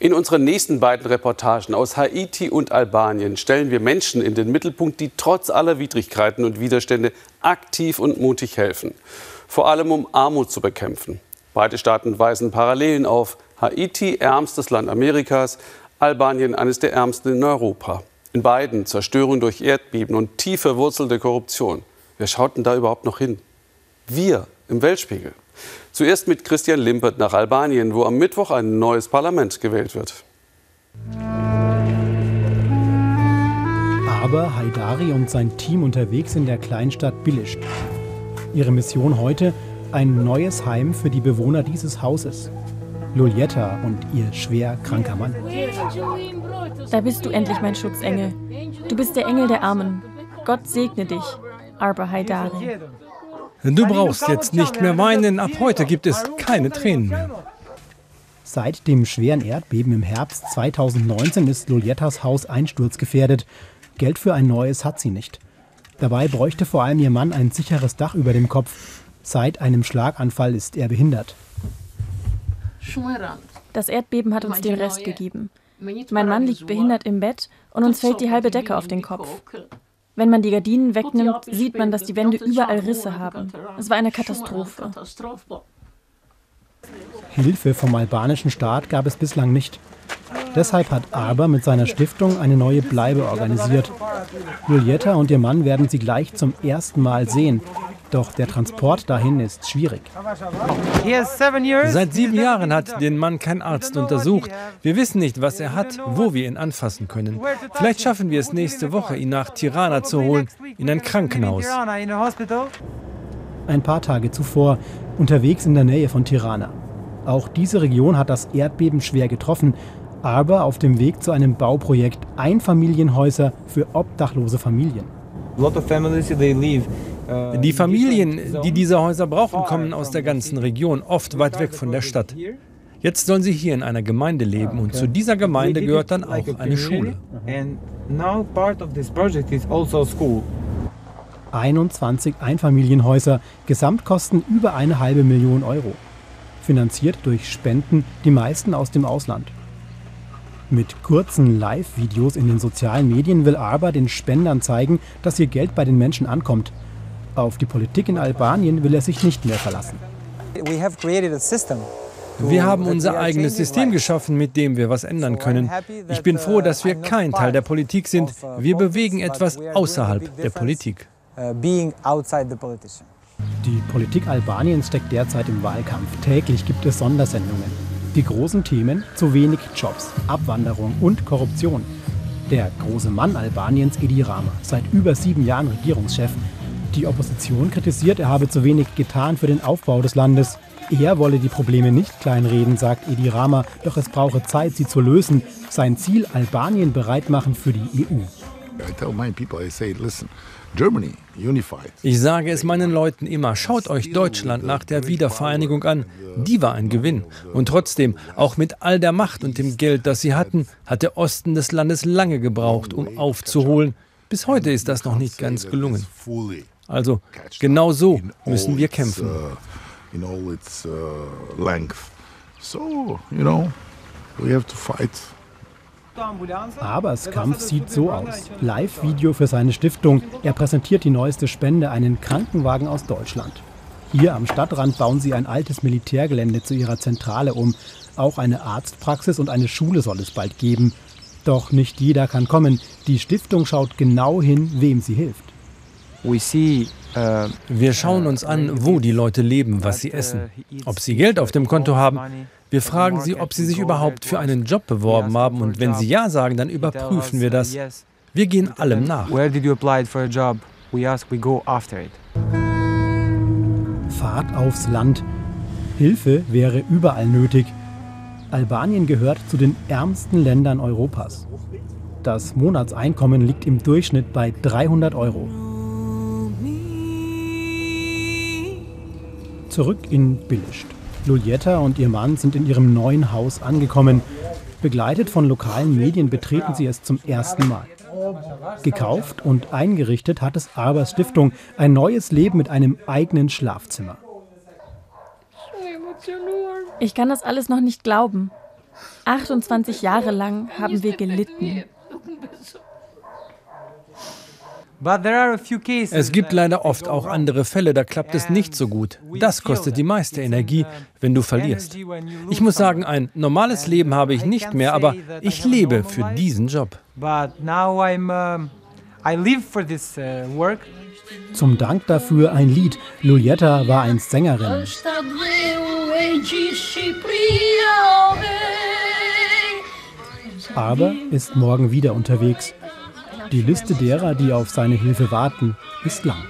In unseren nächsten beiden Reportagen aus Haiti und Albanien stellen wir Menschen in den Mittelpunkt, die trotz aller Widrigkeiten und Widerstände aktiv und mutig helfen. Vor allem um Armut zu bekämpfen. Beide Staaten weisen Parallelen auf. Haiti, ärmstes Land Amerikas, Albanien, eines der ärmsten in Europa. In beiden Zerstörung durch Erdbeben und tief verwurzelte Korruption. Wer schaut denn da überhaupt noch hin? Wir im Weltspiegel. Zuerst mit Christian Limpert nach Albanien, wo am Mittwoch ein neues Parlament gewählt wird. Aber Haidari und sein Team unterwegs in der Kleinstadt Bilisch. Ihre Mission heute ein neues Heim für die Bewohner dieses Hauses. Lulietta und ihr schwer kranker Mann. Da bist du endlich, mein Schutzengel. Du bist der Engel der Armen. Gott segne dich, Arba Haidari. Du brauchst jetzt nicht mehr weinen, ab heute gibt es keine Tränen mehr. Seit dem schweren Erdbeben im Herbst 2019 ist Luliettas Haus einsturzgefährdet. Geld für ein neues hat sie nicht. Dabei bräuchte vor allem ihr Mann ein sicheres Dach über dem Kopf. Seit einem Schlaganfall ist er behindert. Das Erdbeben hat uns den Rest gegeben. Mein Mann liegt behindert im Bett und uns fällt die halbe Decke auf den Kopf. Wenn man die Gardinen wegnimmt, sieht man, dass die Wände überall Risse haben. Es war eine Katastrophe. Hilfe vom albanischen Staat gab es bislang nicht. Deshalb hat Aber mit seiner Stiftung eine neue Bleibe organisiert. Julietta und ihr Mann werden sie gleich zum ersten Mal sehen. Doch der Transport dahin ist schwierig. Seit sieben Jahren hat den Mann kein Arzt untersucht. Wir wissen nicht, was er hat, wo wir ihn anfassen können. Vielleicht schaffen wir es nächste Woche, ihn nach Tirana zu holen, in ein Krankenhaus. Ein paar Tage zuvor, unterwegs in der Nähe von Tirana. Auch diese Region hat das Erdbeben schwer getroffen, aber auf dem Weg zu einem Bauprojekt Einfamilienhäuser für obdachlose Familien. Die Familien, die diese Häuser brauchen, kommen aus der ganzen Region, oft weit weg von der Stadt. Jetzt sollen sie hier in einer Gemeinde leben und zu dieser Gemeinde gehört dann auch eine Schule. 21 Einfamilienhäuser, Gesamtkosten über eine halbe Million Euro. Finanziert durch Spenden, die meisten aus dem Ausland. Mit kurzen Live-Videos in den sozialen Medien will Arba den Spendern zeigen, dass ihr Geld bei den Menschen ankommt. Auf die Politik in Albanien will er sich nicht mehr verlassen. Wir haben unser eigenes System geschaffen, mit dem wir was ändern können. Ich bin froh, dass wir kein Teil der Politik sind. Wir bewegen etwas außerhalb der Politik. Die Politik Albaniens steckt derzeit im Wahlkampf. Täglich gibt es Sondersendungen. Die großen Themen zu wenig Jobs, Abwanderung und Korruption. Der große Mann Albaniens, Edi Rama, seit über sieben Jahren Regierungschef. Die Opposition kritisiert, er habe zu wenig getan für den Aufbau des Landes. Er wolle die Probleme nicht kleinreden, sagt Edi Rama, doch es brauche Zeit, sie zu lösen. Sein Ziel, Albanien bereit machen für die EU. I tell my people, I say, listen, ich sage es meinen Leuten immer, schaut euch Deutschland nach der Wiedervereinigung an. Die war ein Gewinn. Und trotzdem, auch mit all der Macht und dem Geld, das sie hatten, hat der Osten des Landes lange gebraucht, um aufzuholen. Bis heute ist das noch nicht ganz gelungen. Also, genau so müssen wir kämpfen. Uh, so, you know, we have to fight. Abers Kampf sieht so aus. Live-Video für seine Stiftung. Er präsentiert die neueste Spende, einen Krankenwagen aus Deutschland. Hier am Stadtrand bauen sie ein altes Militärgelände zu ihrer Zentrale um. Auch eine Arztpraxis und eine Schule soll es bald geben. Doch nicht jeder kann kommen. Die Stiftung schaut genau hin, wem sie hilft. Wir schauen uns an, wo die Leute leben, was sie essen, ob sie Geld auf dem Konto haben, wir fragen sie, ob sie sich überhaupt für einen Job beworben haben und wenn sie ja sagen, dann überprüfen wir das. Wir gehen allem nach. Fahrt aufs Land. Hilfe wäre überall nötig. Albanien gehört zu den ärmsten Ländern Europas. Das Monatseinkommen liegt im Durchschnitt bei 300 Euro. Zurück in Bilischt. Lulietta und ihr Mann sind in ihrem neuen Haus angekommen. Begleitet von lokalen Medien betreten sie es zum ersten Mal. Gekauft und eingerichtet hat es Arbers Stiftung ein neues Leben mit einem eigenen Schlafzimmer. Ich kann das alles noch nicht glauben. 28 Jahre lang haben wir gelitten. Es gibt leider oft auch andere Fälle, da klappt es nicht so gut. Das kostet die meiste Energie, wenn du verlierst. Ich muss sagen, ein normales Leben habe ich nicht mehr, aber ich lebe für diesen Job. Zum Dank dafür ein Lied. Lulietta war einst Sängerin. Aber ist morgen wieder unterwegs. Die Liste derer, die auf seine Hilfe warten, ist lang.